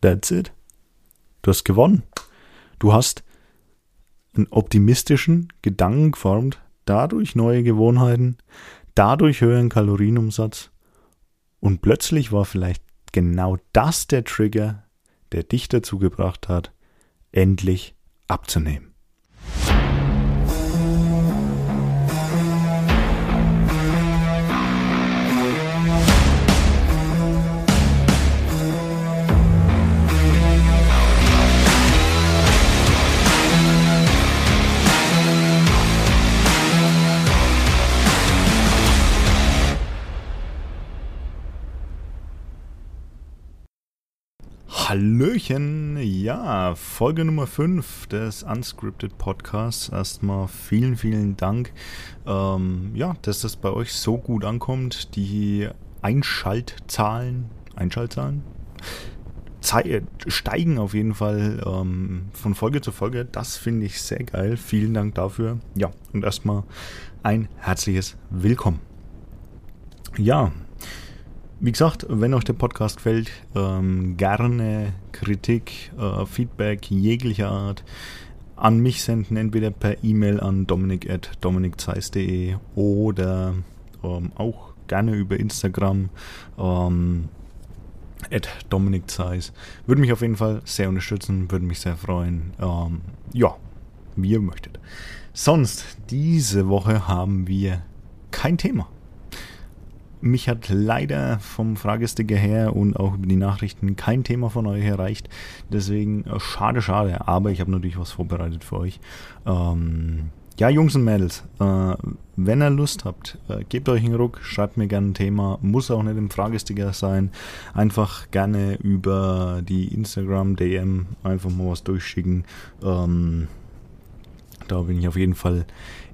That's it. Du hast gewonnen. Du hast einen optimistischen Gedanken geformt, dadurch neue Gewohnheiten, dadurch höheren Kalorienumsatz und plötzlich war vielleicht genau das der Trigger, der dich dazu gebracht hat, endlich abzunehmen. Hallöchen, ja, Folge Nummer 5 des Unscripted Podcasts. Erstmal vielen, vielen Dank, ähm, ja, dass das bei euch so gut ankommt. Die Einschaltzahlen, Einschaltzahlen steigen auf jeden Fall ähm, von Folge zu Folge. Das finde ich sehr geil. Vielen Dank dafür. Ja, und erstmal ein herzliches Willkommen. Ja, wie gesagt, wenn euch der Podcast gefällt, ähm, gerne Kritik, äh, Feedback jeglicher Art an mich senden, entweder per E-Mail an dominik.dominikzeis.de oder ähm, auch gerne über Instagram ähm, at Dominik Zeiss. Würde mich auf jeden Fall sehr unterstützen, würde mich sehr freuen. Ähm, ja, wie ihr möchtet. Sonst, diese Woche haben wir kein Thema. Mich hat leider vom Fragesticker her und auch über die Nachrichten kein Thema von euch erreicht. Deswegen äh, schade, schade. Aber ich habe natürlich was vorbereitet für euch. Ähm, ja, Jungs und Mädels, äh, wenn ihr Lust habt, äh, gebt euch einen Ruck, schreibt mir gerne ein Thema. Muss auch nicht im Fragesticker sein. Einfach gerne über die Instagram-DM einfach mal was durchschicken. Ähm, da bin ich auf jeden Fall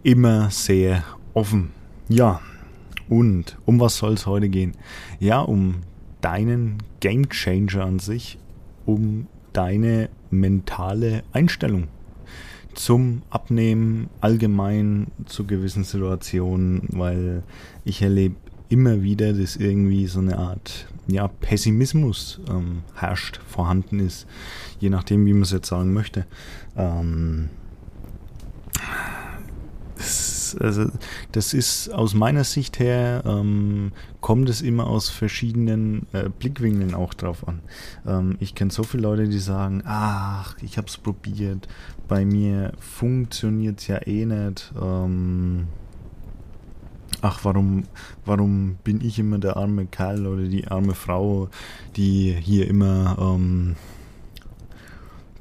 immer sehr offen. Ja, und um was soll es heute gehen? Ja, um deinen Game Changer an sich, um deine mentale Einstellung zum Abnehmen allgemein zu gewissen Situationen, weil ich erlebe immer wieder, dass irgendwie so eine Art ja, Pessimismus ähm, herrscht, vorhanden ist, je nachdem, wie man es jetzt sagen möchte. Ähm, also das ist aus meiner Sicht her, ähm, kommt es immer aus verschiedenen äh, Blickwinkeln auch drauf an. Ähm, ich kenne so viele Leute, die sagen, ach, ich habe es probiert, bei mir funktioniert ja eh nicht. Ähm, ach, warum, warum bin ich immer der arme Kerl oder die arme Frau, die hier immer ähm,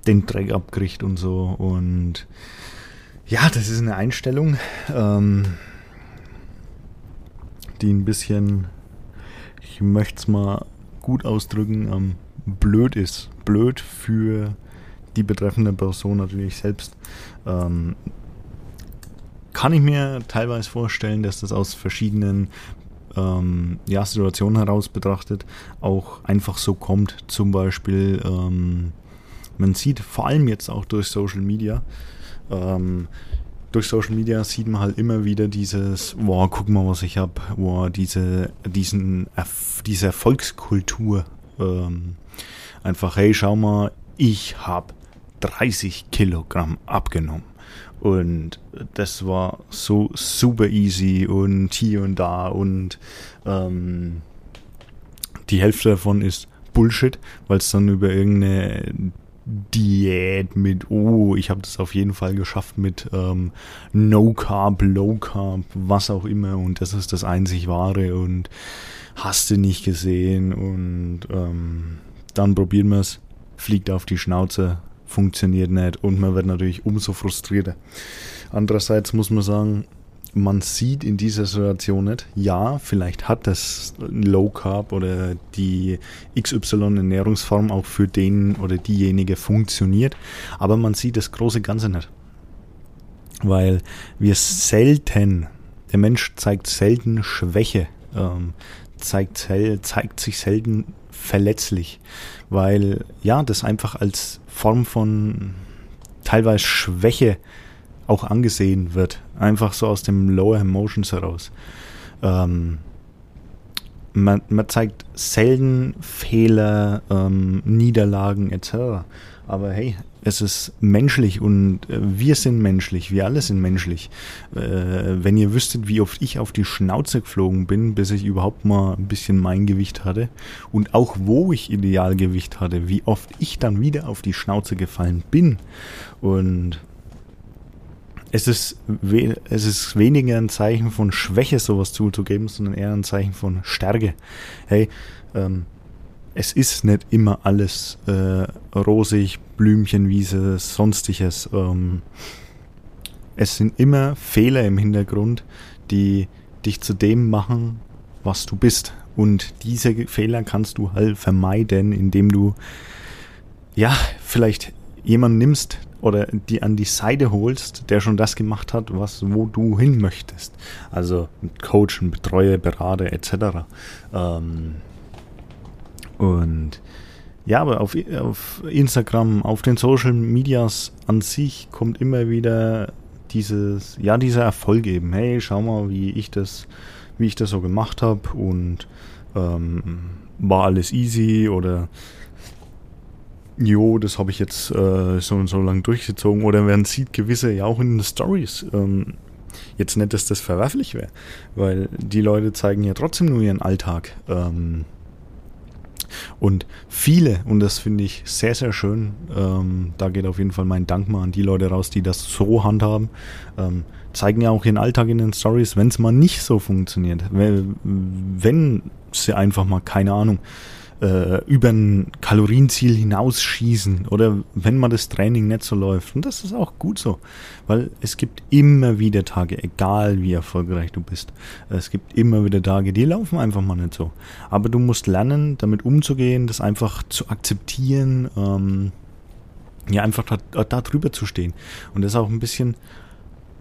den Dreck abkriegt und so und ja, das ist eine Einstellung, ähm, die ein bisschen, ich möchte es mal gut ausdrücken, ähm, blöd ist. Blöd für die betreffende Person natürlich selbst. Ähm, kann ich mir teilweise vorstellen, dass das aus verschiedenen ähm, ja, Situationen heraus betrachtet auch einfach so kommt. Zum Beispiel, ähm, man sieht vor allem jetzt auch durch Social Media, ähm, durch Social Media sieht man halt immer wieder dieses, boah, guck mal, was ich habe, boah, diese, diesen, diese Erfolgskultur. Ähm, einfach, hey, schau mal, ich habe 30 Kilogramm abgenommen. Und das war so super easy und hier und da und ähm, die Hälfte davon ist Bullshit, weil es dann über irgendeine Diät mit, oh, ich habe das auf jeden Fall geschafft mit ähm, No Carb, Low Carb, was auch immer. Und das ist das einzig wahre. Und hast du nicht gesehen. Und ähm, dann probieren wir es, fliegt auf die Schnauze, funktioniert nicht. Und man wird natürlich umso frustrierter. Andererseits muss man sagen, man sieht in dieser Situation nicht, ja, vielleicht hat das Low Carb oder die XY Ernährungsform auch für den oder diejenige funktioniert, aber man sieht das große Ganze nicht. Weil wir selten, der Mensch zeigt selten Schwäche, ähm, zeigt, zeigt sich selten verletzlich, weil ja, das einfach als Form von teilweise Schwäche auch angesehen wird. Einfach so aus dem Lower Emotions heraus. Ähm, man, man zeigt selten Fehler, ähm, Niederlagen etc. Aber hey, es ist menschlich und äh, wir sind menschlich, wir alle sind menschlich. Äh, wenn ihr wüsstet, wie oft ich auf die Schnauze geflogen bin, bis ich überhaupt mal ein bisschen mein Gewicht hatte und auch wo ich Idealgewicht hatte, wie oft ich dann wieder auf die Schnauze gefallen bin und es ist, es ist weniger ein Zeichen von Schwäche, sowas zuzugeben, sondern eher ein Zeichen von Stärke. Hey, ähm, es ist nicht immer alles äh, rosig, Blümchenwiese, sonstiges. Ähm, es sind immer Fehler im Hintergrund, die dich zu dem machen, was du bist. Und diese Fehler kannst du halt vermeiden, indem du ja vielleicht jemanden nimmst, oder die an die Seite holst, der schon das gemacht hat, was wo du hin möchtest. Also Coach, Betreuer, Berater etc. Ähm, und ja, aber auf, auf Instagram, auf den Social Medias an sich kommt immer wieder dieses, ja, dieser Erfolg eben. Hey, schau mal, wie ich das, wie ich das so gemacht habe und ähm, war alles easy oder jo, das habe ich jetzt äh, so und so lang durchgezogen. Oder man sieht gewisse ja auch in den Stories. Ähm, jetzt nicht, dass das verwerflich wäre, weil die Leute zeigen ja trotzdem nur ihren Alltag. Ähm, und viele, und das finde ich sehr, sehr schön, ähm, da geht auf jeden Fall mein Dank mal an die Leute raus, die das so handhaben, ähm, zeigen ja auch ihren Alltag in den Stories, wenn es mal nicht so funktioniert. Wenn, sie einfach mal, keine Ahnung, äh, über ein Kalorienziel hinausschießen oder wenn mal das Training nicht so läuft. Und das ist auch gut so, weil es gibt immer wieder Tage, egal wie erfolgreich du bist, es gibt immer wieder Tage, die laufen einfach mal nicht so. Aber du musst lernen, damit umzugehen, das einfach zu akzeptieren, ähm, ja, einfach da, da drüber zu stehen. Und das auch ein bisschen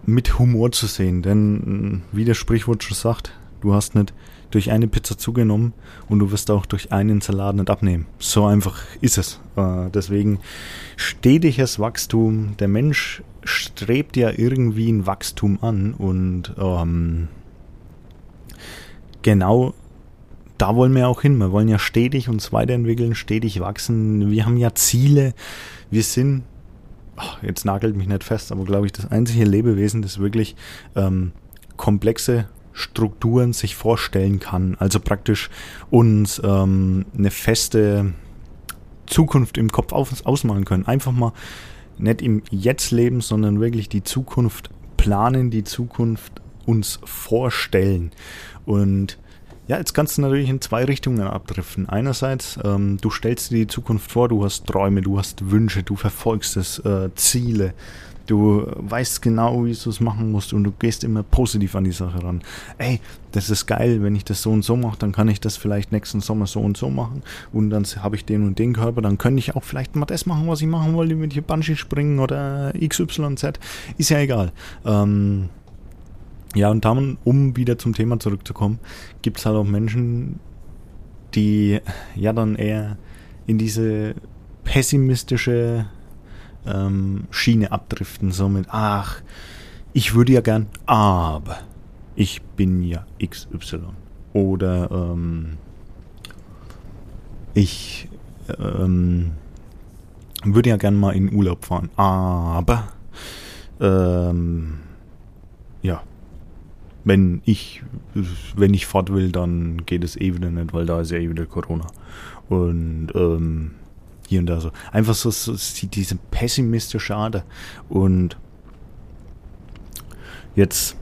mit Humor zu sehen, denn wie das Sprichwort schon sagt, du hast nicht durch eine Pizza zugenommen und du wirst auch durch einen Salat nicht abnehmen. So einfach ist es. Äh, deswegen stetiges Wachstum. Der Mensch strebt ja irgendwie ein Wachstum an und ähm, genau da wollen wir auch hin. Wir wollen ja stetig uns weiterentwickeln, stetig wachsen. Wir haben ja Ziele. Wir sind, ach, jetzt nagelt mich nicht fest, aber glaube ich, das einzige Lebewesen, das wirklich ähm, komplexe Strukturen sich vorstellen kann. Also praktisch uns ähm, eine feste Zukunft im Kopf aus, ausmalen können. Einfach mal nicht im Jetzt leben, sondern wirklich die Zukunft planen, die Zukunft uns vorstellen. Und ja, jetzt kannst du natürlich in zwei Richtungen abdriften. Einerseits, ähm, du stellst dir die Zukunft vor, du hast Träume, du hast Wünsche, du verfolgst es, äh, Ziele, Du weißt genau, wie du es machen musst und du gehst immer positiv an die Sache ran. Ey, das ist geil, wenn ich das so und so mache, dann kann ich das vielleicht nächsten Sommer so und so machen und dann habe ich den und den Körper, dann könnte ich auch vielleicht mal das machen, was ich machen wollte, mit hier Bungee springen oder XYZ. Ist ja egal. Ähm, ja, und dann, um wieder zum Thema zurückzukommen, gibt es halt auch Menschen, die ja dann eher in diese pessimistische ähm, Schiene abdriften, so mit, ach, ich würde ja gern, aber ich bin ja XY. Oder ähm, ich ähm, würde ja gern mal in Urlaub fahren, aber ähm, ja, wenn ich wenn ich fort will, dann geht es eh wieder nicht, weil da ist ja eh wieder Corona. Und ähm, hier und da so. Einfach so, so diese pessimistische Ader. Und jetzt,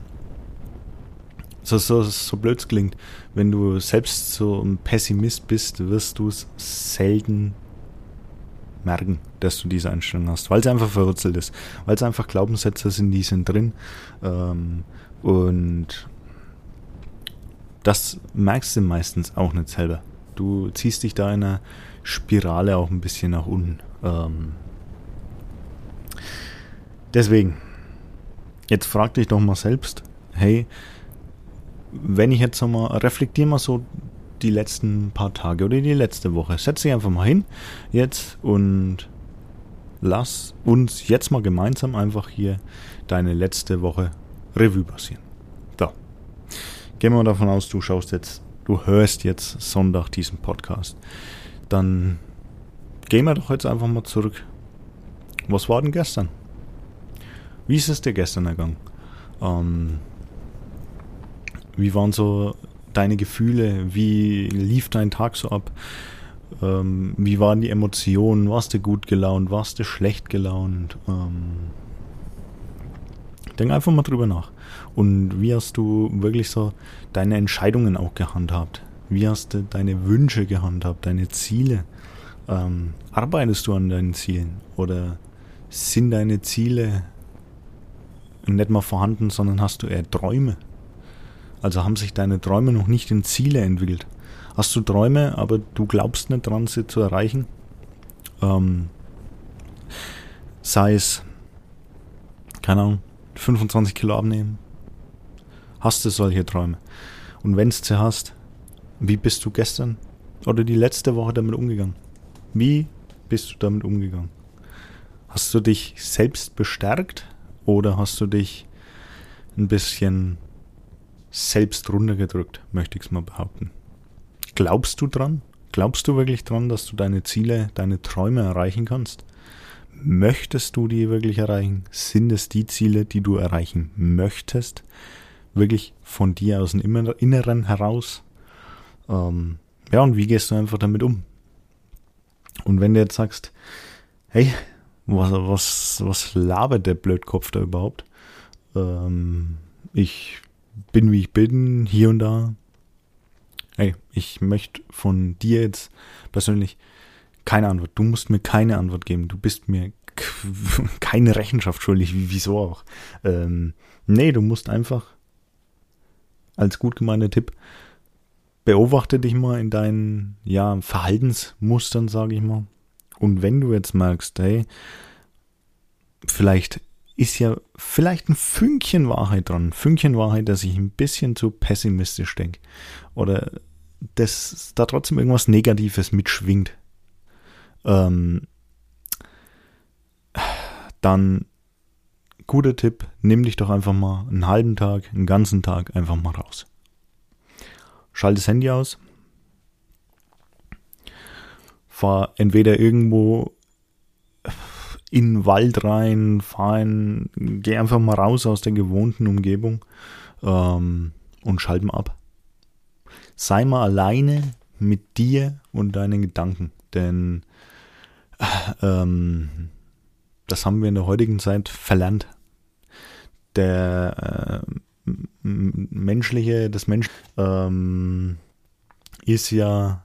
so, so, so blöd es klingt, wenn du selbst so ein Pessimist bist, wirst du es selten merken, dass du diese Einstellung hast, weil es einfach verwurzelt ist, weil es einfach Glaubenssätze sind, die sind drin ähm, und das merkst du meistens auch nicht selber. Du ziehst dich da in einer Spirale auch ein bisschen nach unten. Ähm deswegen, jetzt frag dich doch mal selbst, hey, wenn ich jetzt nochmal, reflektier mal so die letzten paar Tage oder die letzte Woche. Setz dich einfach mal hin jetzt und lass uns jetzt mal gemeinsam einfach hier deine letzte Woche Revue passieren. So. Gehen wir davon aus, du schaust jetzt du hörst jetzt Sonntag diesen Podcast, dann gehen wir doch jetzt einfach mal zurück. Was war denn gestern? Wie ist es dir gestern ergangen? Ähm, wie waren so deine Gefühle? Wie lief dein Tag so ab? Ähm, wie waren die Emotionen? Warst du gut gelaunt? Warst du schlecht gelaunt? Ähm, denk einfach mal drüber nach. Und wie hast du wirklich so deine Entscheidungen auch gehandhabt? Wie hast du deine Wünsche gehandhabt, deine Ziele? Ähm, arbeitest du an deinen Zielen? Oder sind deine Ziele nicht mal vorhanden, sondern hast du eher Träume? Also haben sich deine Träume noch nicht in Ziele entwickelt. Hast du Träume, aber du glaubst nicht dran, sie zu erreichen? Ähm, sei es, keine Ahnung, 25 Kilo abnehmen. Hast du solche Träume? Und wenn du sie hast, wie bist du gestern oder die letzte Woche damit umgegangen? Wie bist du damit umgegangen? Hast du dich selbst bestärkt oder hast du dich ein bisschen selbst runtergedrückt, möchte ich es mal behaupten? Glaubst du dran? Glaubst du wirklich dran, dass du deine Ziele, deine Träume erreichen kannst? Möchtest du die wirklich erreichen? Sind es die Ziele, die du erreichen möchtest? Wirklich von dir aus dem Inneren heraus? Ähm, ja, und wie gehst du einfach damit um? Und wenn du jetzt sagst, hey, was, was, was labert der Blödkopf da überhaupt? Ähm, ich bin wie ich bin, hier und da, Ey, ich möchte von dir jetzt persönlich keine Antwort. Du musst mir keine Antwort geben. Du bist mir keine Rechenschaft schuldig. Wieso auch? Ähm, nee, du musst einfach als gut gemeinter Tipp beobachte dich mal in deinen ja, Verhaltensmustern, sage ich mal. Und wenn du jetzt merkst, hey, vielleicht ist ja vielleicht ein Fünkchen Wahrheit dran. Fünkchen Wahrheit, dass ich ein bisschen zu pessimistisch denke. Oder dass da trotzdem irgendwas Negatives mitschwingt. Ähm, dann guter Tipp, nimm dich doch einfach mal einen halben Tag, einen ganzen Tag einfach mal raus. Schalt das Handy aus. Fahr entweder irgendwo in den Wald rein, fahren, geh einfach mal raus aus der gewohnten Umgebung ähm, und schalt mal ab. Sei mal alleine mit dir und deinen Gedanken, denn ähm, das haben wir in der heutigen Zeit verlernt. Der äh, menschliche, das Mensch ähm, ist ja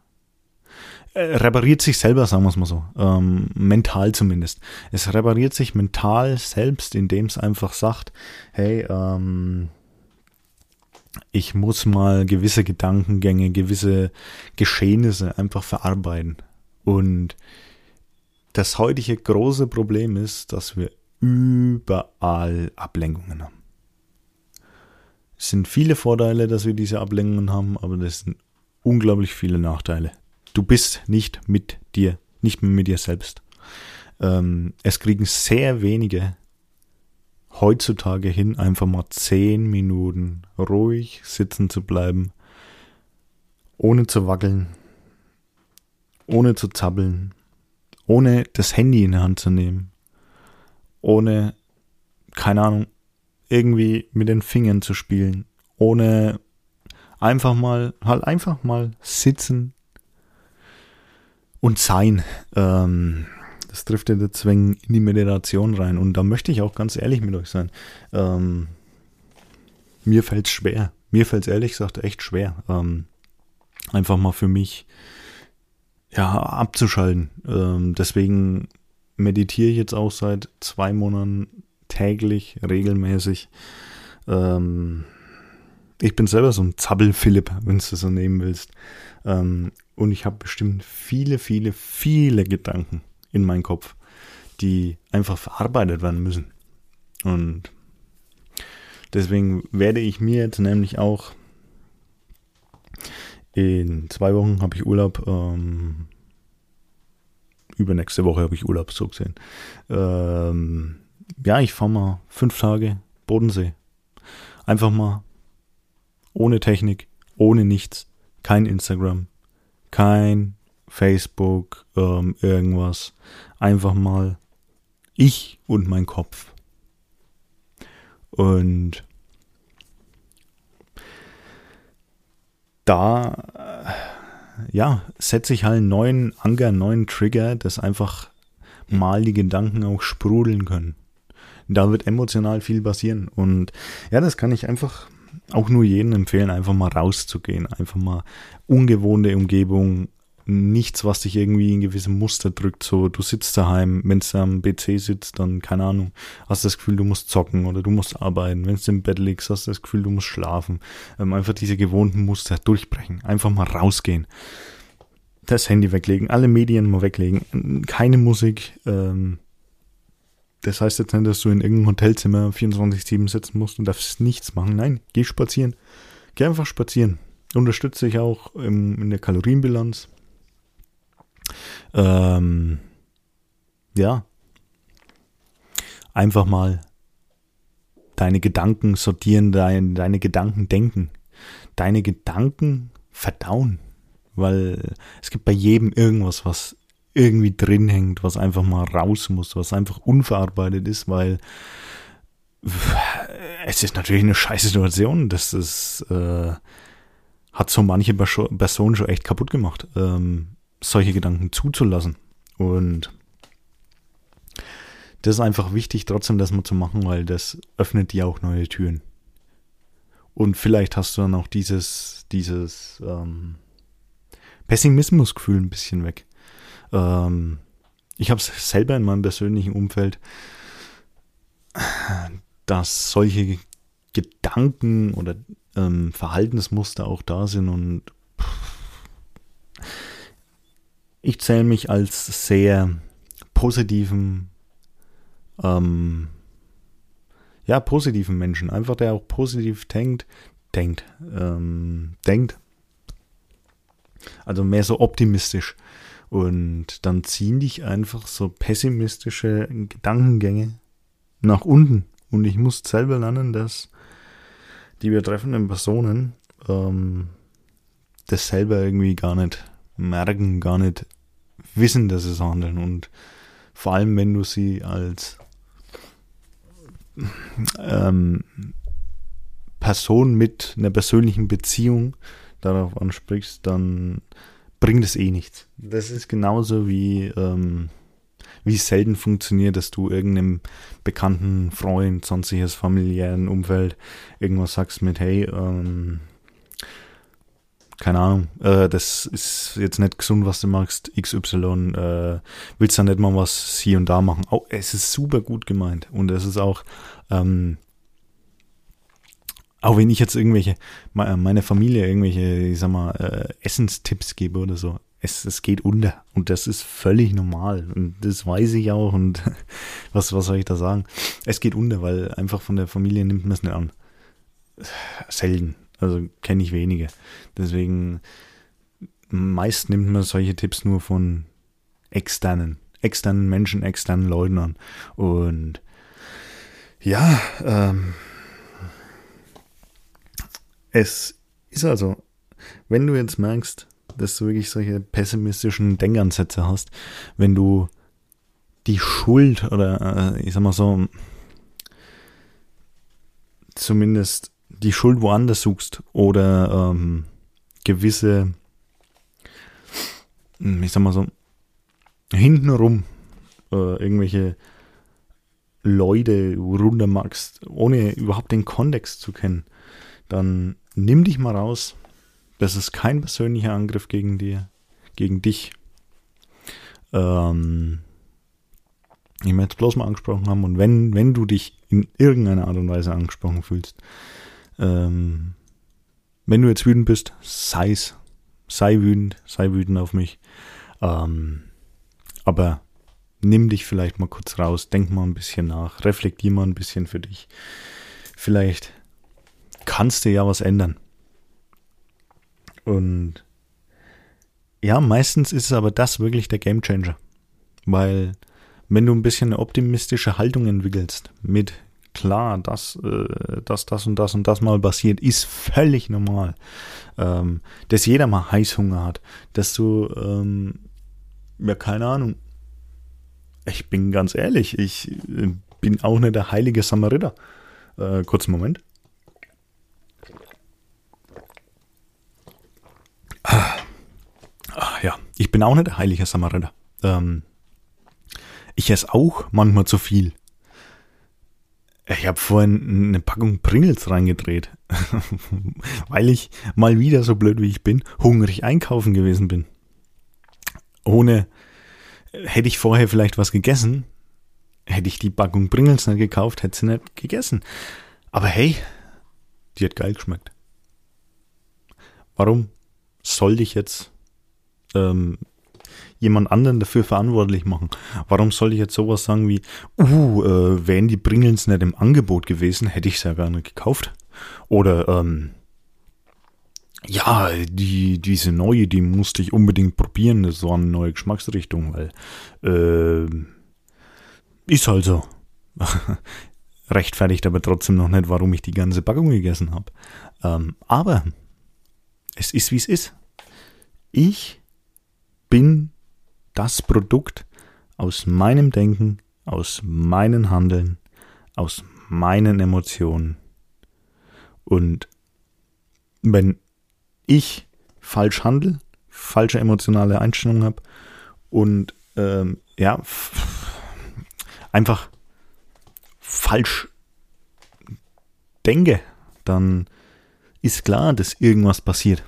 äh, repariert sich selber, sagen wir es mal so. Ähm, mental zumindest. Es repariert sich mental selbst, indem es einfach sagt, hey, ähm, ich muss mal gewisse Gedankengänge, gewisse Geschehnisse einfach verarbeiten. Und das heutige große Problem ist, dass wir überall Ablenkungen haben. Es sind viele Vorteile, dass wir diese Ablenkungen haben, aber das sind unglaublich viele Nachteile. Du bist nicht mit dir, nicht mehr mit dir selbst. Ähm, es kriegen sehr wenige heutzutage hin, einfach mal zehn Minuten ruhig sitzen zu bleiben, ohne zu wackeln, ohne zu zappeln, ohne das Handy in der Hand zu nehmen, ohne, keine Ahnung, irgendwie mit den Fingern zu spielen, ohne einfach mal, halt einfach mal sitzen, und Sein. Ähm, das trifft ja deswegen in die Meditation rein. Und da möchte ich auch ganz ehrlich mit euch sein. Ähm, mir fällt es schwer. Mir fällt es ehrlich gesagt echt schwer. Ähm, einfach mal für mich ja, abzuschalten. Ähm, deswegen meditiere ich jetzt auch seit zwei Monaten täglich, regelmäßig. Ähm, ich bin selber so ein Zappel-Philipp, wenn du so nehmen willst. Ähm, und ich habe bestimmt viele, viele, viele Gedanken in meinem Kopf, die einfach verarbeitet werden müssen. Und deswegen werde ich mir jetzt nämlich auch in zwei Wochen habe ich Urlaub. Ähm, übernächste Woche habe ich Urlaub so gesehen. Ähm, ja, ich fahre mal fünf Tage Bodensee. Einfach mal ohne Technik, ohne nichts kein Instagram, kein Facebook, ähm, irgendwas. Einfach mal ich und mein Kopf. Und da, ja, setze ich halt einen neuen Anker, einen neuen Trigger, dass einfach mal die Gedanken auch sprudeln können. Da wird emotional viel passieren. Und ja, das kann ich einfach auch nur jedem empfehlen, einfach mal rauszugehen, einfach mal ungewohnte Umgebung, nichts, was dich irgendwie in gewisse Muster drückt. So, du sitzt daheim, wenn du am PC sitzt, dann, keine Ahnung, hast das Gefühl, du musst zocken oder du musst arbeiten. Wenn du im Bett liegst, hast das Gefühl, du musst schlafen. Ähm, einfach diese gewohnten Muster durchbrechen. Einfach mal rausgehen. Das Handy weglegen, alle Medien mal weglegen, keine Musik. Ähm, das heißt jetzt nicht, dass du in irgendeinem Hotelzimmer 24-7 sitzen musst und darfst nichts machen. Nein, geh spazieren. Geh einfach spazieren. Unterstütze dich auch im, in der Kalorienbilanz ähm, ja, einfach mal deine Gedanken sortieren, dein, deine Gedanken denken, deine Gedanken verdauen, weil es gibt bei jedem irgendwas, was irgendwie drin hängt, was einfach mal raus muss, was einfach unverarbeitet ist, weil es ist natürlich eine scheiße Situation, das ist, äh, hat so manche Personen schon echt kaputt gemacht. Ähm, solche Gedanken zuzulassen. Und das ist einfach wichtig, trotzdem das mal zu machen, weil das öffnet dir auch neue Türen. Und vielleicht hast du dann auch dieses, dieses ähm, Pessimismusgefühl ein bisschen weg. Ähm, ich habe es selber in meinem persönlichen Umfeld, dass solche Gedanken oder ähm, Verhaltensmuster auch da sind und ich zähle mich als sehr positiven, ähm, ja, positiven Menschen. Einfach der auch positiv denkt, denkt, ähm, denkt. Also mehr so optimistisch. Und dann ziehen dich einfach so pessimistische Gedankengänge nach unten. Und ich muss selber lernen, dass die betreffenden Personen ähm, das selber irgendwie gar nicht merken, gar nicht wissen, dass sie so handeln. Und vor allem, wenn du sie als ähm, Person mit einer persönlichen Beziehung darauf ansprichst, dann bringt es eh nichts. Das ist genauso wie, ähm, wie selten funktioniert, dass du irgendeinem bekannten Freund, sonstiges familiären Umfeld irgendwas sagst mit, hey, ähm, keine Ahnung, äh, das ist jetzt nicht gesund, was du magst, XY, äh, willst du nicht mal was hier und da machen. Oh, es ist super gut gemeint und es ist auch, ähm, auch wenn ich jetzt irgendwelche, meine Familie irgendwelche, ich sag mal, äh, Essenstipps gebe oder so, es, es geht unter und das ist völlig normal und das weiß ich auch und was, was soll ich da sagen? Es geht unter, weil einfach von der Familie nimmt man es nicht an. Selten, also kenne ich wenige. Deswegen, meist nimmt man solche Tipps nur von externen, externen Menschen, externen Leuten an. Und ja, ähm, es ist also, wenn du jetzt merkst, dass du wirklich solche pessimistischen Denkansätze hast, wenn du die Schuld oder äh, ich sag mal so, zumindest die Schuld woanders suchst oder ähm, gewisse, hm, ich sag mal so, hintenrum äh, irgendwelche Leute runtermachst, ohne überhaupt den Kontext zu kennen, dann nimm dich mal raus. Das ist kein persönlicher Angriff gegen dir, gegen dich. Ähm, ich möchte es bloß mal angesprochen haben und wenn, wenn du dich in irgendeiner Art und Weise angesprochen fühlst, ähm, wenn du jetzt wütend bist, sei's. Sei wütend, sei wütend auf mich. Ähm, aber nimm dich vielleicht mal kurz raus, denk mal ein bisschen nach, reflektier mal ein bisschen für dich. Vielleicht kannst du ja was ändern. Und ja, meistens ist es aber das wirklich der Gamechanger. Weil wenn du ein bisschen eine optimistische Haltung entwickelst mit klar, dass, äh, dass das und das und das mal passiert, ist völlig normal. Ähm, dass jeder mal Heißhunger hat, dass du, ähm, ja, keine Ahnung. Ich bin ganz ehrlich, ich äh, bin auch nicht der heilige Samariter. Äh, kurzen Moment. Ah, ja, ich bin auch nicht der heilige Samariter. Ähm, ich esse auch manchmal zu viel. Ich habe vorhin eine Packung Pringles reingedreht, weil ich mal wieder so blöd wie ich bin, hungrig einkaufen gewesen bin. Ohne, hätte ich vorher vielleicht was gegessen, hätte ich die Packung Pringles nicht gekauft, hätte sie nicht gegessen. Aber hey, die hat geil geschmeckt. Warum sollte ich jetzt ähm, jemand anderen dafür verantwortlich machen. Warum soll ich jetzt sowas sagen wie, uh, äh, wären die Pringles nicht im Angebot gewesen, hätte ich es ja nicht gekauft. Oder, ähm, ja, die, diese neue, die musste ich unbedingt probieren. Das war eine neue Geschmacksrichtung, weil, äh, ist halt so. Rechtfertigt aber trotzdem noch nicht, warum ich die ganze Packung gegessen habe. Ähm, aber es ist, wie es ist. Ich bin das Produkt aus meinem Denken, aus meinen Handeln, aus meinen Emotionen. Und wenn ich falsch handle, falsche emotionale Einstellungen habe und ähm, ja, einfach falsch denke, dann ist klar, dass irgendwas passiert.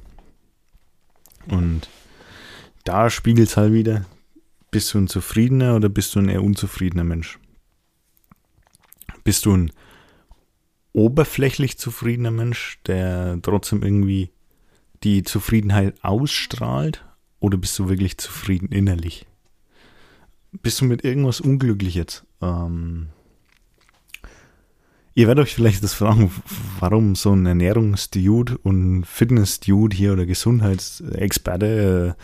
Und da spiegelt es halt wieder, bist du ein zufriedener oder bist du ein eher unzufriedener Mensch? Bist du ein oberflächlich zufriedener Mensch, der trotzdem irgendwie die Zufriedenheit ausstrahlt? Oder bist du wirklich zufrieden innerlich? Bist du mit irgendwas unglücklich jetzt? Ähm, ihr werdet euch vielleicht das fragen, warum so ein Ernährungsdude und Fitnessdude hier oder Gesundheitsexperte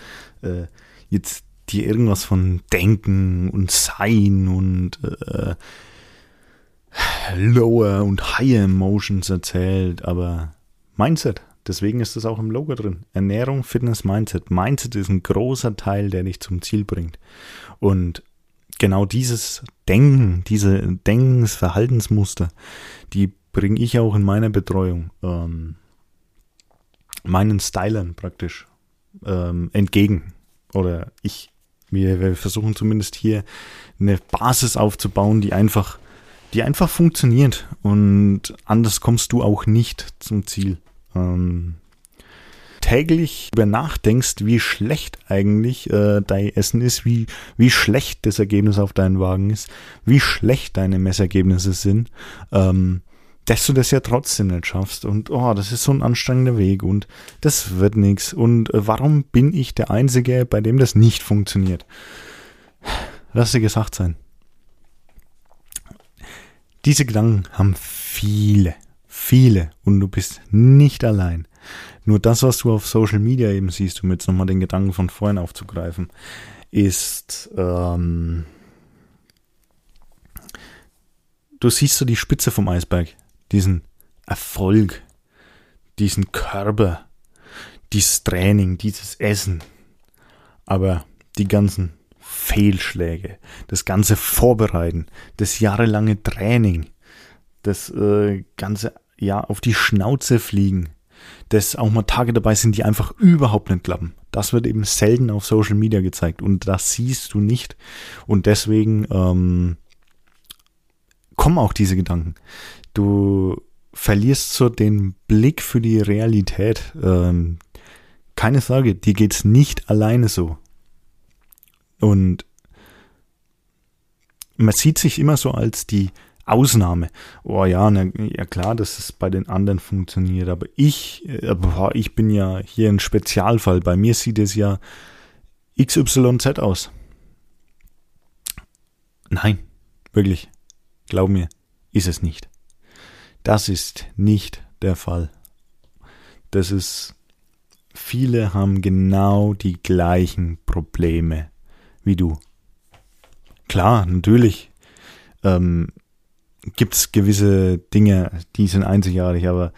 äh, äh, jetzt dir irgendwas von Denken und Sein und äh, Lower und Higher Emotions erzählt, aber Mindset, deswegen ist das auch im Logo drin. Ernährung, Fitness, Mindset. Mindset ist ein großer Teil, der dich zum Ziel bringt. Und genau dieses Denken, diese Denkensverhaltensmuster, die bringe ich auch in meiner Betreuung ähm, meinen Stylern praktisch ähm, entgegen. Oder ich wir, wir versuchen zumindest hier eine Basis aufzubauen, die einfach, die einfach funktioniert. Und anders kommst du auch nicht zum Ziel. Ähm, täglich über nachdenkst, wie schlecht eigentlich äh, dein Essen ist, wie, wie schlecht das Ergebnis auf deinen Wagen ist, wie schlecht deine Messergebnisse sind, ähm, dass du das ja trotzdem nicht schaffst und oh, das ist so ein anstrengender Weg und das wird nichts und äh, warum bin ich der Einzige, bei dem das nicht funktioniert? Lass dir gesagt sein. Diese Gedanken haben viele, viele und du bist nicht allein. Nur das, was du auf Social Media eben siehst, um jetzt nochmal den Gedanken von vorhin aufzugreifen, ist, ähm, du siehst so die Spitze vom Eisberg diesen Erfolg, diesen Körper, dieses Training, dieses Essen. Aber die ganzen Fehlschläge, das ganze Vorbereiten, das jahrelange Training, das äh, ganze ja auf die Schnauze fliegen, dass auch mal Tage dabei sind, die einfach überhaupt nicht klappen. Das wird eben selten auf Social Media gezeigt und das siehst du nicht. Und deswegen ähm, kommen auch diese Gedanken du verlierst so den Blick für die Realität. Ähm, keine Sorge, dir geht's nicht alleine so. Und man sieht sich immer so als die Ausnahme. Oh ja, na, ja klar, dass es bei den anderen funktioniert, aber ich, äh, boah, ich bin ja hier ein Spezialfall. Bei mir sieht es ja XYZ aus. Nein, wirklich. Glaub mir, ist es nicht. Das ist nicht der Fall. Das ist, viele haben genau die gleichen Probleme wie du. Klar, natürlich. Ähm, gibt es gewisse Dinge, die sind einzigartig, aber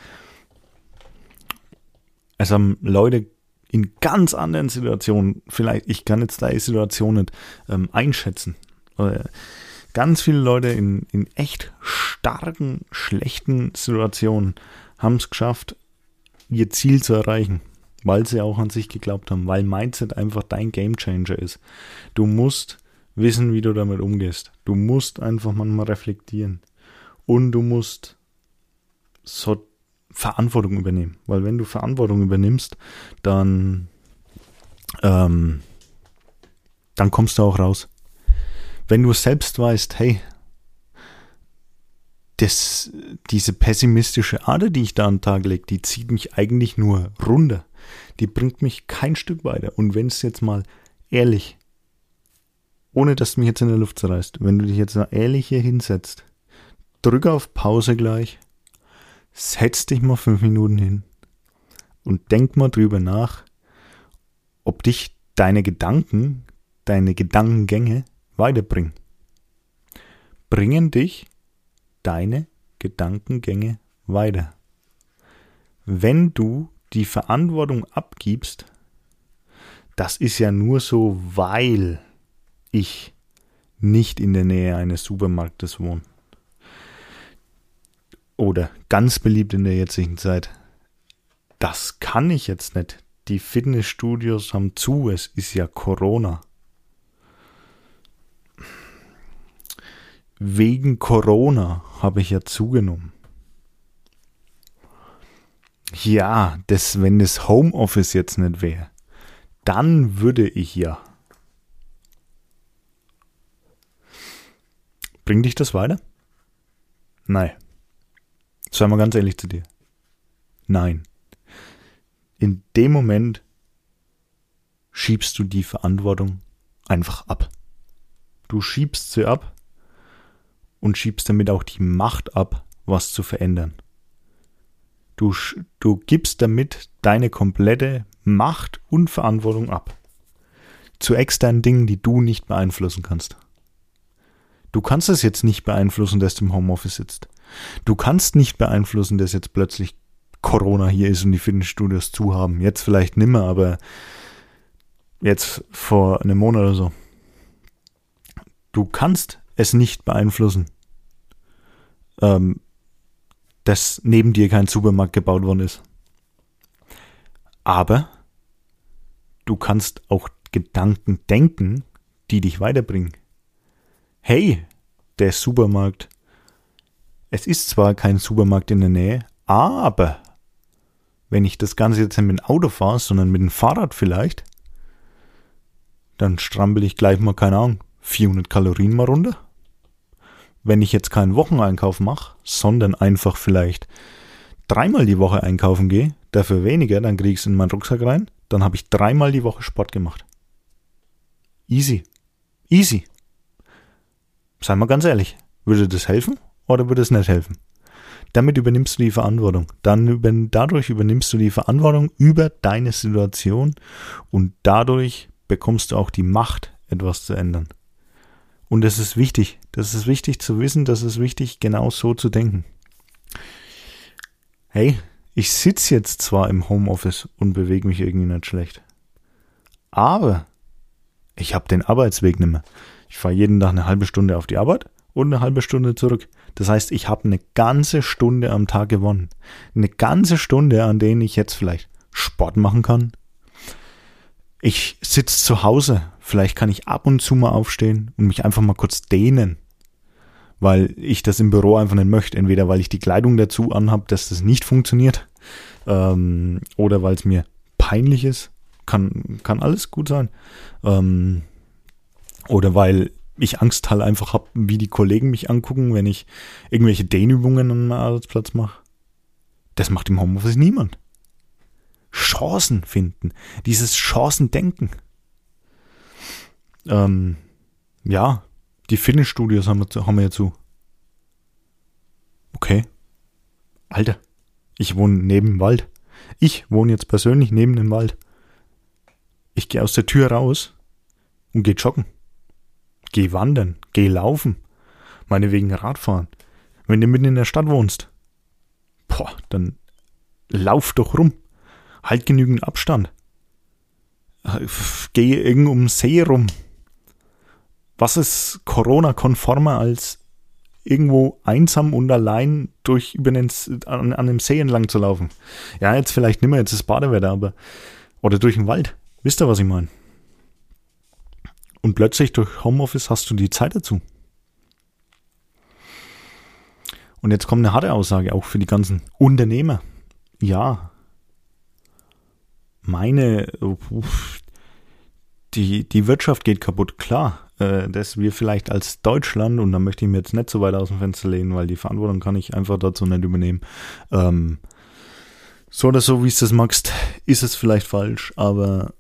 es haben Leute in ganz anderen Situationen, vielleicht, ich kann jetzt da Situation nicht ähm, einschätzen, oder ganz viele Leute in, in echt starken, schlechten Situationen haben es geschafft, ihr Ziel zu erreichen, weil sie auch an sich geglaubt haben, weil Mindset einfach dein Gamechanger ist. Du musst wissen, wie du damit umgehst. Du musst einfach manchmal reflektieren. Und du musst so Verantwortung übernehmen. Weil wenn du Verantwortung übernimmst, dann, ähm, dann kommst du auch raus. Wenn du selbst weißt, hey, das, diese pessimistische Ader, die ich da an den Tag lege, die zieht mich eigentlich nur runter. Die bringt mich kein Stück weiter. Und wenn es jetzt mal ehrlich, ohne dass du mich jetzt in der Luft zerreißt, wenn du dich jetzt mal ehrlich hier hinsetzt, drück auf Pause gleich, setz dich mal fünf Minuten hin und denk mal drüber nach, ob dich deine Gedanken, deine Gedankengänge weiterbringen. Bringen dich deine Gedankengänge weiter. Wenn du die Verantwortung abgibst, das ist ja nur so, weil ich nicht in der Nähe eines Supermarktes wohne. Oder ganz beliebt in der jetzigen Zeit. Das kann ich jetzt nicht. Die Fitnessstudios haben zu, es ist ja Corona. wegen Corona habe ich ja zugenommen. Ja, das, wenn das Homeoffice jetzt nicht wäre, dann würde ich ja. Bringt dich das weiter? Nein. Sei mal ganz ehrlich zu dir. Nein. In dem Moment schiebst du die Verantwortung einfach ab. Du schiebst sie ab und schiebst damit auch die Macht ab, was zu verändern. Du, du gibst damit deine komplette Macht und Verantwortung ab. Zu externen Dingen, die du nicht beeinflussen kannst. Du kannst es jetzt nicht beeinflussen, dass du im Homeoffice sitzt. Du kannst nicht beeinflussen, dass jetzt plötzlich Corona hier ist und die Fitnessstudios zu haben. Jetzt vielleicht nimmer, aber jetzt vor einem Monat oder so. Du kannst es nicht beeinflussen, ähm, dass neben dir kein Supermarkt gebaut worden ist. Aber du kannst auch Gedanken denken, die dich weiterbringen. Hey, der Supermarkt. Es ist zwar kein Supermarkt in der Nähe, aber wenn ich das Ganze jetzt nicht mit dem Auto fahre, sondern mit dem Fahrrad vielleicht, dann strampel ich gleich mal, keine Ahnung, 400 Kalorien mal runter wenn ich jetzt keinen Wocheneinkauf mache, sondern einfach vielleicht dreimal die Woche einkaufen gehe, dafür weniger, dann kriege ich es in meinen Rucksack rein, dann habe ich dreimal die Woche Sport gemacht. Easy. Easy. Sei mal ganz ehrlich, würde das helfen oder würde es nicht helfen? Damit übernimmst du die Verantwortung. Dann über, dadurch übernimmst du die Verantwortung über deine Situation und dadurch bekommst du auch die Macht, etwas zu ändern. Und das ist wichtig. Das ist wichtig zu wissen, das ist wichtig, genau so zu denken. Hey, ich sitze jetzt zwar im Homeoffice und bewege mich irgendwie nicht schlecht. Aber ich habe den Arbeitsweg nicht mehr. Ich fahre jeden Tag eine halbe Stunde auf die Arbeit und eine halbe Stunde zurück. Das heißt, ich habe eine ganze Stunde am Tag gewonnen. Eine ganze Stunde, an denen ich jetzt vielleicht Sport machen kann, ich sitze zu Hause, vielleicht kann ich ab und zu mal aufstehen und mich einfach mal kurz dehnen, weil ich das im Büro einfach nicht möchte. Entweder weil ich die Kleidung dazu anhab, dass das nicht funktioniert, ähm, oder weil es mir peinlich ist. Kann, kann alles gut sein. Ähm, oder weil ich Angst halt einfach habe, wie die Kollegen mich angucken, wenn ich irgendwelche Dehnübungen an meinem Arbeitsplatz mache. Das macht im Homeoffice niemand. Chancen finden, dieses Chancendenken. Ähm, ja, die Fitnessstudios haben wir, haben wir zu. Okay. Alter, ich wohne neben dem Wald. Ich wohne jetzt persönlich neben dem Wald. Ich gehe aus der Tür raus und gehe joggen. Geh wandern, geh laufen. Meine wegen Radfahren. Wenn du mitten in der Stadt wohnst, boah, dann lauf doch rum. Halt genügend Abstand. Geh irgend um See rum. Was ist Corona-konformer als irgendwo einsam und allein durch über den, an, an dem See entlang zu laufen? Ja, jetzt vielleicht nicht mehr, jetzt ist Badewetter, aber oder durch den Wald. Wisst ihr, was ich meine? Und plötzlich durch Homeoffice hast du die Zeit dazu. Und jetzt kommt eine harte Aussage auch für die ganzen Unternehmer. Ja. Meine, die, die Wirtschaft geht kaputt, klar. Äh, dass wir vielleicht als Deutschland, und da möchte ich mir jetzt nicht so weit aus dem Fenster lehnen, weil die Verantwortung kann ich einfach dazu nicht übernehmen. Ähm, so oder so, wie es das magst, ist es vielleicht falsch, aber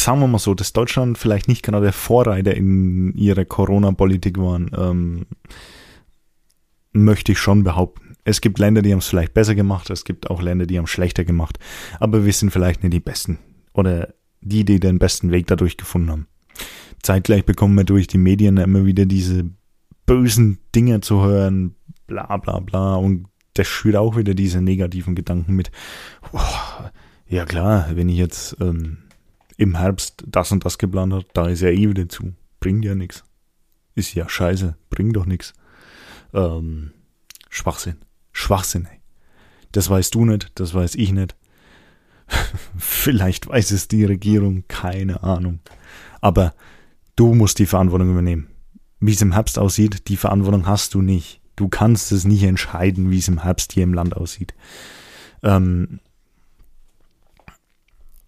sagen wir mal so, dass Deutschland vielleicht nicht genau der Vorreiter in ihrer Corona-Politik waren, ähm, möchte ich schon behaupten. Es gibt Länder, die haben es vielleicht besser gemacht, es gibt auch Länder, die haben es schlechter gemacht, aber wir sind vielleicht nicht die Besten oder die, die den besten Weg dadurch gefunden haben. Zeitgleich bekommen wir durch die Medien immer wieder diese bösen Dinge zu hören, bla bla bla, und das schürt auch wieder diese negativen Gedanken mit. Oh, ja klar, wenn ich jetzt ähm, im Herbst das und das geplant habe, da ist ja eh wieder zu. Bringt ja nichts. Ist ja scheiße, bringt doch nichts. Ähm, Schwachsinn. Schwachsinn, ey. Das weißt du nicht, das weiß ich nicht. Vielleicht weiß es die Regierung, keine Ahnung. Aber du musst die Verantwortung übernehmen. Wie es im Herbst aussieht, die Verantwortung hast du nicht. Du kannst es nicht entscheiden, wie es im Herbst hier im Land aussieht. Ähm,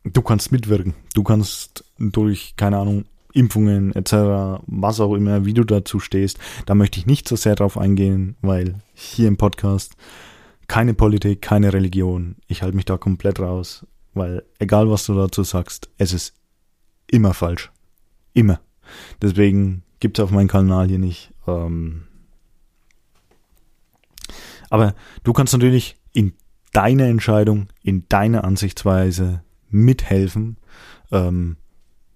du kannst mitwirken. Du kannst durch, keine Ahnung, Impfungen etc., was auch immer, wie du dazu stehst. Da möchte ich nicht so sehr drauf eingehen, weil hier im Podcast keine Politik, keine Religion. Ich halte mich da komplett raus, weil egal was du dazu sagst, es ist immer falsch. Immer. Deswegen gibt es auf meinem Kanal hier nicht. Ähm aber du kannst natürlich in deiner Entscheidung, in deiner Ansichtsweise mithelfen, ähm,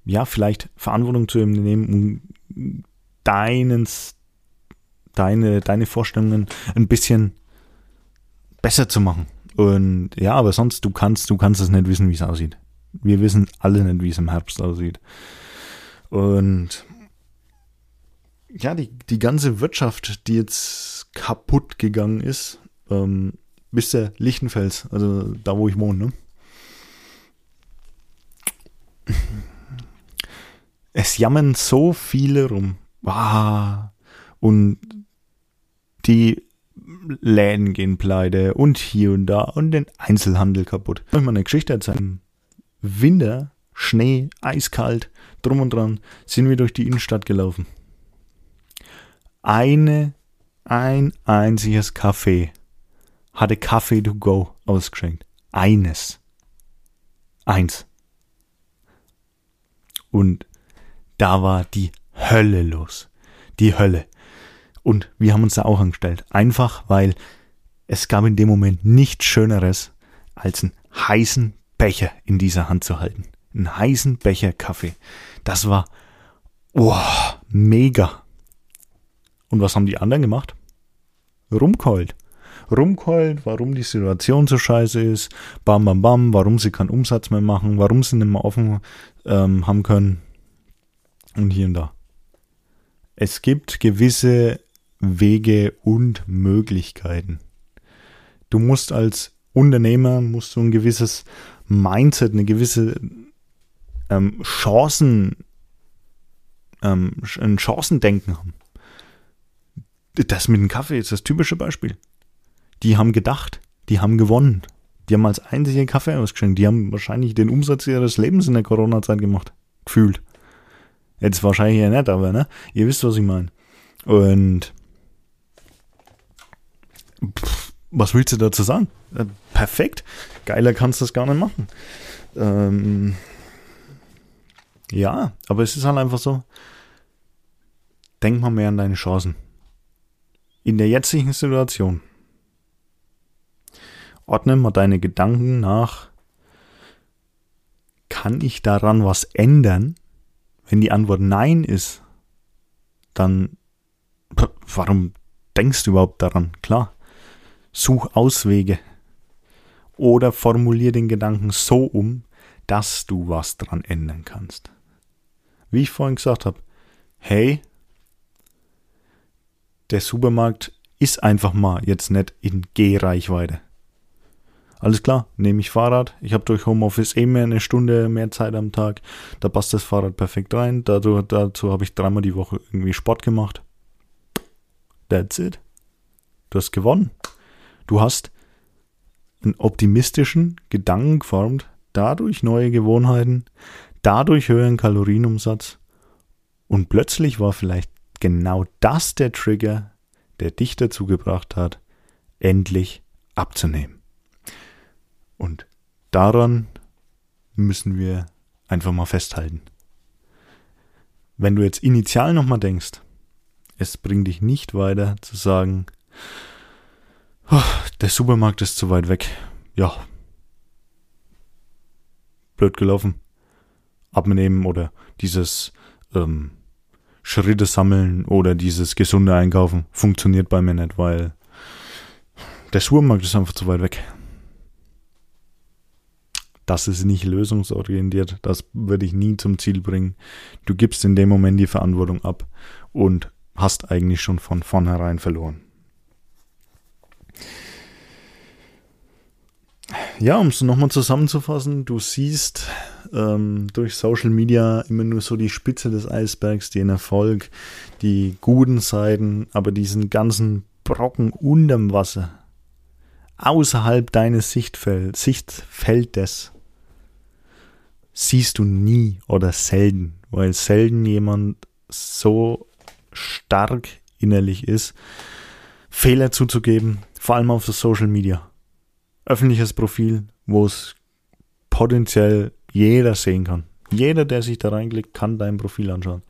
ja, vielleicht Verantwortung zu übernehmen, um deines, deine, deine Vorstellungen ein bisschen besser zu machen. Und ja, aber sonst, du kannst, du kannst es nicht wissen, wie es aussieht. Wir wissen alle nicht, wie es im Herbst aussieht. Und ja, die, die ganze Wirtschaft, die jetzt kaputt gegangen ist, ähm, bis der Lichtenfels, also da, wo ich wohne, ne? Es jammern so viele rum. Ah, und die Läden gehen pleite und hier und da und den Einzelhandel kaputt. Ich mal eine Geschichte erzählen. Winter, Schnee, eiskalt, drum und dran, sind wir durch die Innenstadt gelaufen. Eine, ein einziges Café hatte Kaffee to go ausgeschenkt. Eines. Eins. Und da war die Hölle los. Die Hölle. Und wir haben uns da auch angestellt. Einfach weil es gab in dem Moment nichts Schöneres, als einen heißen Becher in dieser Hand zu halten. Einen heißen Becher Kaffee. Das war oh, mega. Und was haben die anderen gemacht? Rumkeult. Rumkeult, warum die Situation so scheiße ist, bam, bam, bam, warum sie keinen Umsatz mehr machen, warum sie nicht mehr offen ähm, haben können und hier und da. Es gibt gewisse Wege und Möglichkeiten. Du musst als Unternehmer musst du ein gewisses Mindset, eine gewisse ähm, Chancen, ähm, ein Chancendenken haben. Das mit dem Kaffee ist das typische Beispiel. Die haben gedacht, die haben gewonnen. Die haben als einzige Kaffee ausgeschenkt. Die haben wahrscheinlich den Umsatz ihres Lebens in der Corona-Zeit gemacht. Gefühlt. Jetzt wahrscheinlich ja nicht, aber ne? Ihr wisst, was ich meine. Und pff, was willst du dazu sagen? Äh, perfekt. Geiler kannst du das gar nicht machen. Ähm, ja, aber es ist halt einfach so. Denk mal mehr an deine Chancen. In der jetzigen Situation. Ordne mal deine Gedanken nach. Kann ich daran was ändern? Wenn die Antwort Nein ist, dann warum denkst überhaupt daran, klar. Such Auswege. Oder formulier den Gedanken so um, dass du was dran ändern kannst. Wie ich vorhin gesagt habe, hey, der Supermarkt ist einfach mal jetzt nicht in Gehreichweite. Alles klar, nehme ich Fahrrad. Ich habe durch Homeoffice eh mehr eine Stunde mehr Zeit am Tag. Da passt das Fahrrad perfekt rein. Dazu, dazu habe ich dreimal die Woche irgendwie Sport gemacht. That's it. Du hast gewonnen. Du hast einen optimistischen Gedanken geformt, dadurch neue Gewohnheiten, dadurch höheren Kalorienumsatz. Und plötzlich war vielleicht genau das der Trigger, der dich dazu gebracht hat, endlich abzunehmen. Und daran müssen wir einfach mal festhalten. Wenn du jetzt initial nochmal denkst, es bringt dich nicht weiter zu sagen, oh, der Supermarkt ist zu weit weg. Ja. Blöd gelaufen. Abnehmen oder dieses ähm, Schritte sammeln oder dieses gesunde Einkaufen funktioniert bei mir nicht, weil der Supermarkt ist einfach zu weit weg. Das ist nicht lösungsorientiert. Das würde ich nie zum Ziel bringen. Du gibst in dem Moment die Verantwortung ab und hast eigentlich schon von vornherein verloren. Ja, um es nochmal zusammenzufassen, du siehst ähm, durch Social Media immer nur so die Spitze des Eisbergs, den Erfolg, die guten Seiten, aber diesen ganzen Brocken unterm Wasser, außerhalb deines Sichtfeld, Sichtfeldes, siehst du nie oder selten, weil selten jemand so stark innerlich ist, Fehler zuzugeben, vor allem auf der Social Media. Öffentliches Profil, wo es potenziell jeder sehen kann. Jeder, der sich da reinklickt, kann dein Profil anschauen.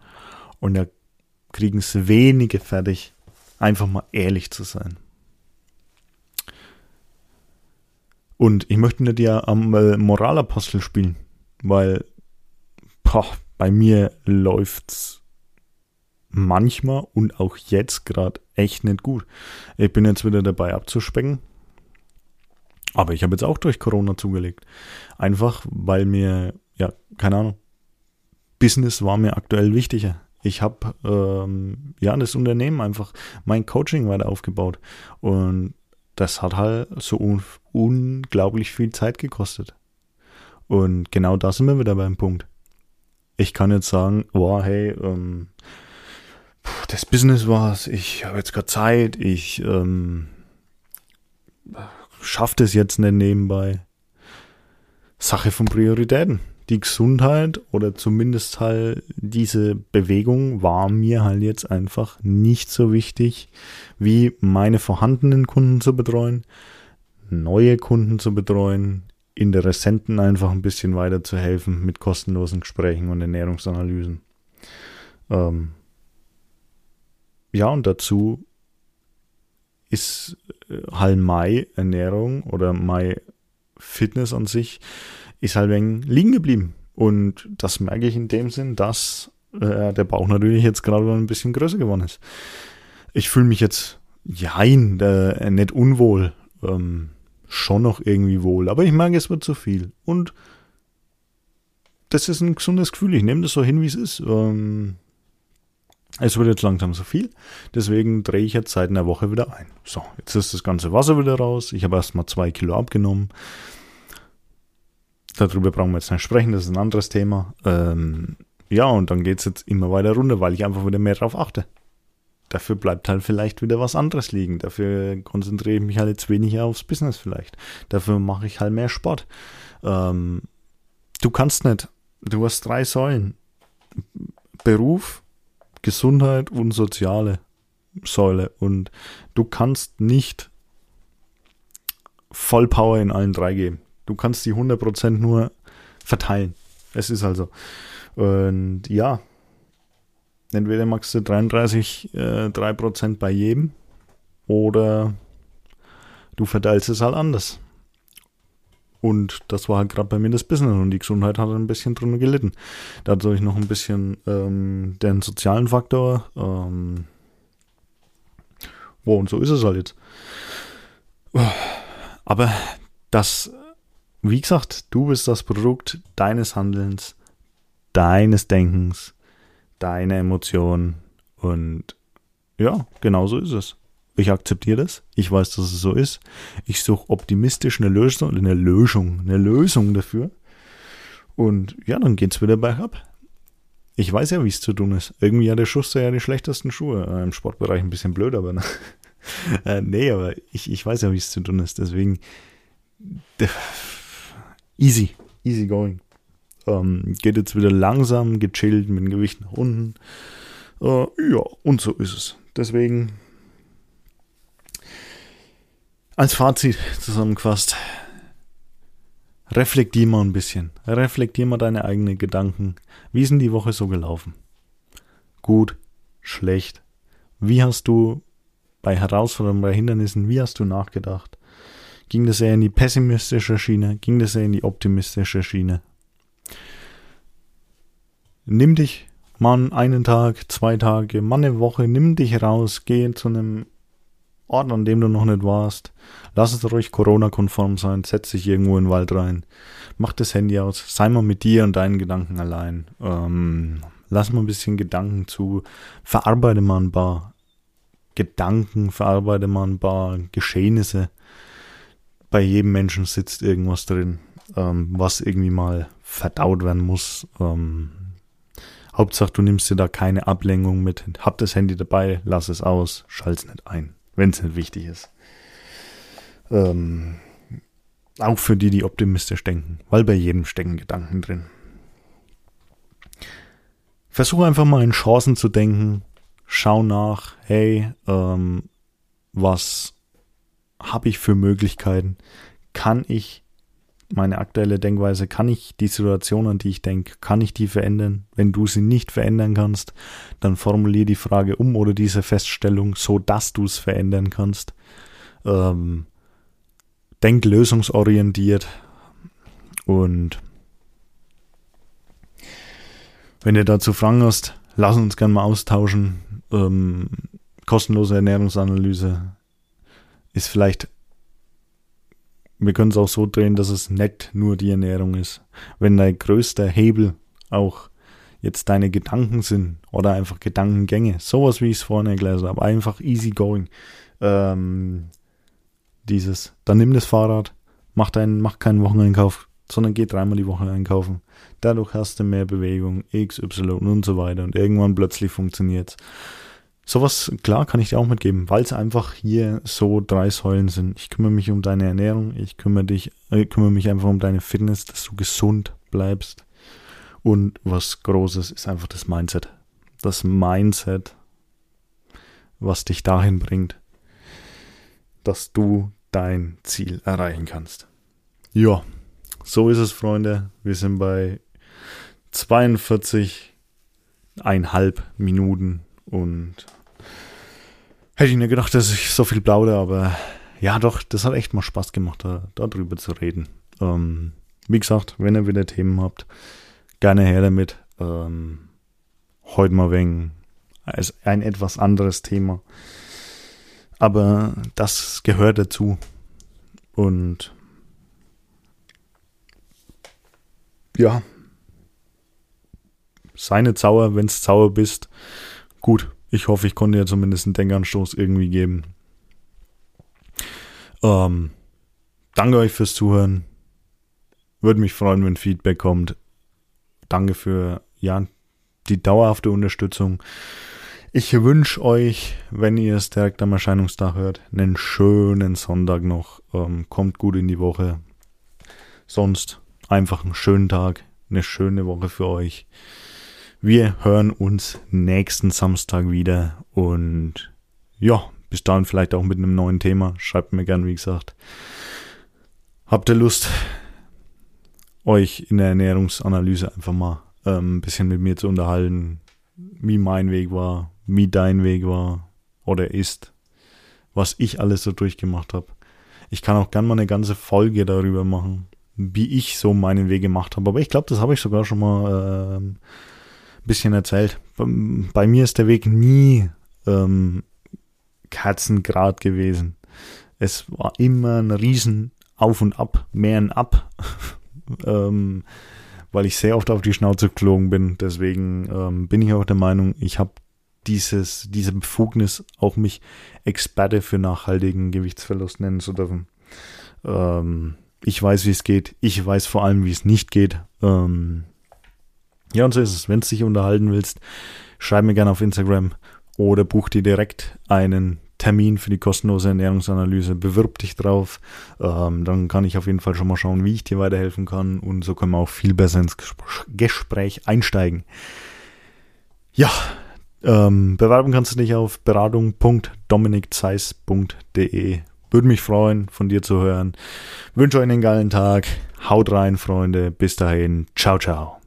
Und da kriegen es wenige fertig, einfach mal ehrlich zu sein. Und ich möchte nicht ja am Moralapostel spielen, weil boah, bei mir läuft's manchmal und auch jetzt gerade echt nicht gut. Ich bin jetzt wieder dabei abzuspecken. Aber ich habe jetzt auch durch Corona zugelegt. Einfach, weil mir, ja, keine Ahnung, Business war mir aktuell wichtiger. Ich habe ähm, ja das Unternehmen einfach mein Coaching weiter aufgebaut und das hat halt so un unglaublich viel Zeit gekostet. Und genau da sind wir wieder beim Punkt. Ich kann jetzt sagen, wow, hey, ähm, das Business war's, ich habe jetzt gerade Zeit, ich ähm, schaffe das jetzt nicht nebenbei. Sache von Prioritäten. Die Gesundheit oder zumindest halt diese Bewegung war mir halt jetzt einfach nicht so wichtig, wie meine vorhandenen Kunden zu betreuen, neue Kunden zu betreuen, Interessenten einfach ein bisschen weiter zu helfen mit kostenlosen Gesprächen und Ernährungsanalysen. Ähm, ja, und dazu ist halt Mai Ernährung oder Mai Fitness an sich ist halt wegen liegen geblieben. Und das merke ich in dem Sinn, dass äh, der Bauch natürlich jetzt gerade ein bisschen größer geworden ist. Ich fühle mich jetzt, jein, äh, nicht unwohl, ähm, schon noch irgendwie wohl, aber ich merke, es wird zu viel. Und das ist ein gesundes Gefühl. Ich nehme das so hin, wie es ist. Ähm, es wird jetzt langsam so viel, deswegen drehe ich jetzt seit einer Woche wieder ein. So, jetzt ist das ganze Wasser wieder raus. Ich habe erstmal zwei Kilo abgenommen. Darüber brauchen wir jetzt nicht sprechen, das ist ein anderes Thema. Ähm, ja, und dann geht es jetzt immer weiter runter, weil ich einfach wieder mehr drauf achte. Dafür bleibt halt vielleicht wieder was anderes liegen. Dafür konzentriere ich mich halt jetzt weniger aufs Business vielleicht. Dafür mache ich halt mehr Sport. Ähm, du kannst nicht. Du hast drei Säulen. Beruf, Gesundheit und soziale Säule. Und du kannst nicht Vollpower in allen drei geben. Du kannst die 100% nur verteilen. Es ist also. Und ja, entweder magst du 33, äh, 3% bei jedem oder du verteilst es halt anders. Und das war halt gerade bei mir das Business und die Gesundheit hat ein bisschen drunter gelitten. Dadurch noch ein bisschen ähm, den sozialen Faktor. Ähm, Wow, und so ist es halt jetzt. Aber das, wie gesagt, du bist das Produkt deines Handelns, deines Denkens, deiner Emotionen und ja, genau so ist es. Ich akzeptiere das. Ich weiß, dass es so ist. Ich suche optimistisch eine Lösung, eine Lösung, eine Lösung dafür. Und ja, dann geht's wieder bergab. Ich weiß ja, wie es zu tun ist. Irgendwie hat der Schuster ja die schlechtesten Schuhe. Äh, Im Sportbereich ein bisschen blöd, aber ne? äh, nee, aber ich, ich weiß ja, wie es zu tun ist. Deswegen easy, easy going. Ähm, geht jetzt wieder langsam, gechillt mit dem Gewicht nach unten. Äh, ja, und so ist es. Deswegen als Fazit zusammengefasst. Reflektier mal ein bisschen. Reflektier mal deine eigenen Gedanken. Wie ist denn die Woche so gelaufen? Gut, schlecht. Wie hast du bei Herausforderungen, bei Hindernissen, wie hast du nachgedacht? Ging das eher in die pessimistische Schiene? Ging das eher in die optimistische Schiene? Nimm dich mal einen Tag, zwei Tage, mal eine Woche, nimm dich raus, geh zu einem Ort, an dem du noch nicht warst. Lass es ruhig Corona-konform sein, setz dich irgendwo in den Wald rein, mach das Handy aus, sei mal mit dir und deinen Gedanken allein. Ähm, lass mal ein bisschen Gedanken zu, verarbeite mal ein paar Gedanken, verarbeite mal ein paar Geschehnisse. Bei jedem Menschen sitzt irgendwas drin, ähm, was irgendwie mal verdaut werden muss. Ähm, Hauptsache, du nimmst dir da keine Ablenkung mit. Hab das Handy dabei, lass es aus, schalt's nicht ein wenn es nicht wichtig ist. Ähm, auch für die, die optimistisch denken, weil bei jedem stecken Gedanken drin. Versuche einfach mal in Chancen zu denken. Schau nach, hey, ähm, was habe ich für Möglichkeiten? Kann ich meine aktuelle Denkweise, kann ich die Situation, an die ich denke, kann ich die verändern? Wenn du sie nicht verändern kannst, dann formuliere die Frage um oder diese Feststellung, so dass du es verändern kannst. Ähm, denk lösungsorientiert und wenn ihr dazu Fragen hast, lass uns gerne mal austauschen. Ähm, kostenlose Ernährungsanalyse ist vielleicht wir können es auch so drehen, dass es nicht nur die Ernährung ist. Wenn dein größter Hebel auch jetzt deine Gedanken sind oder einfach Gedankengänge, sowas wie ich es vorhin erklärt habe, einfach easy going. Ähm, dieses, dann nimm das Fahrrad, mach, deinen, mach keinen Wocheneinkauf, sondern geh dreimal die Woche einkaufen. Dadurch hast du mehr Bewegung, X, Y und so weiter und irgendwann plötzlich funktioniert's. Sowas, klar, kann ich dir auch mitgeben, weil es einfach hier so drei Säulen sind. Ich kümmere mich um deine Ernährung, ich kümmere dich, äh, kümmere mich einfach um deine Fitness, dass du gesund bleibst. Und was Großes ist einfach das Mindset. Das Mindset, was dich dahin bringt, dass du dein Ziel erreichen kannst. Ja, so ist es, Freunde. Wir sind bei 42,5 Minuten und hätte ich nicht gedacht, dass ich so viel plaudere, aber ja, doch, das hat echt mal Spaß gemacht, da, darüber zu reden. Ähm, wie gesagt, wenn ihr wieder Themen habt, gerne her damit. Ähm, heute mal wegen ein etwas anderes Thema. Aber das gehört dazu. Und ja, sei nicht sauer, wenn es sauer bist. Gut, ich hoffe, ich konnte dir zumindest einen Denkanstoß irgendwie geben. Ähm, danke euch fürs Zuhören. Würde mich freuen, wenn Feedback kommt. Danke für ja, die dauerhafte Unterstützung. Ich wünsche euch, wenn ihr es direkt am Erscheinungstag hört, einen schönen Sonntag noch. Ähm, kommt gut in die Woche. Sonst einfach einen schönen Tag, eine schöne Woche für euch. Wir hören uns nächsten Samstag wieder und ja, bis dahin vielleicht auch mit einem neuen Thema. Schreibt mir gern, wie gesagt. Habt ihr Lust, euch in der Ernährungsanalyse einfach mal ähm, ein bisschen mit mir zu unterhalten, wie mein Weg war, wie dein Weg war oder ist, was ich alles so durchgemacht habe. Ich kann auch gern mal eine ganze Folge darüber machen, wie ich so meinen Weg gemacht habe. Aber ich glaube, das habe ich sogar schon mal ähm, bisschen erzählt. Bei mir ist der Weg nie ähm, Kerzengrad gewesen. Es war immer ein Riesen auf und ab, mehr ein Ab, ähm, weil ich sehr oft auf die Schnauze geflogen bin. Deswegen ähm, bin ich auch der Meinung, ich habe dieses, diese Befugnis, auch mich Experte für nachhaltigen Gewichtsverlust nennen zu dürfen. Ähm, ich weiß, wie es geht. Ich weiß vor allem, wie es nicht geht. Ähm, ja, und so ist es. Wenn du dich unterhalten willst, schreib mir gerne auf Instagram oder buch dir direkt einen Termin für die kostenlose Ernährungsanalyse. Bewirb dich drauf. Ähm, dann kann ich auf jeden Fall schon mal schauen, wie ich dir weiterhelfen kann. Und so können wir auch viel besser ins Gespräch einsteigen. Ja, ähm, bewerben kannst du dich auf beratung.dominikzeiss.de. Würde mich freuen, von dir zu hören. Wünsche euch einen geilen Tag. Haut rein, Freunde. Bis dahin. Ciao, ciao.